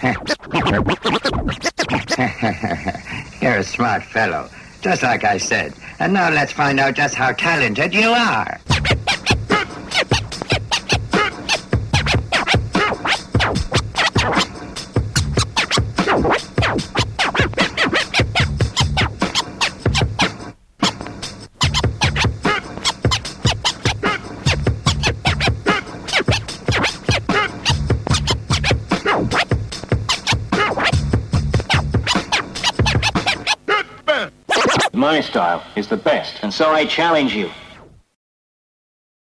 You're a smart fellow, just like I said. And now let's find out just how talented you are. My style is the best, and so I challenge you.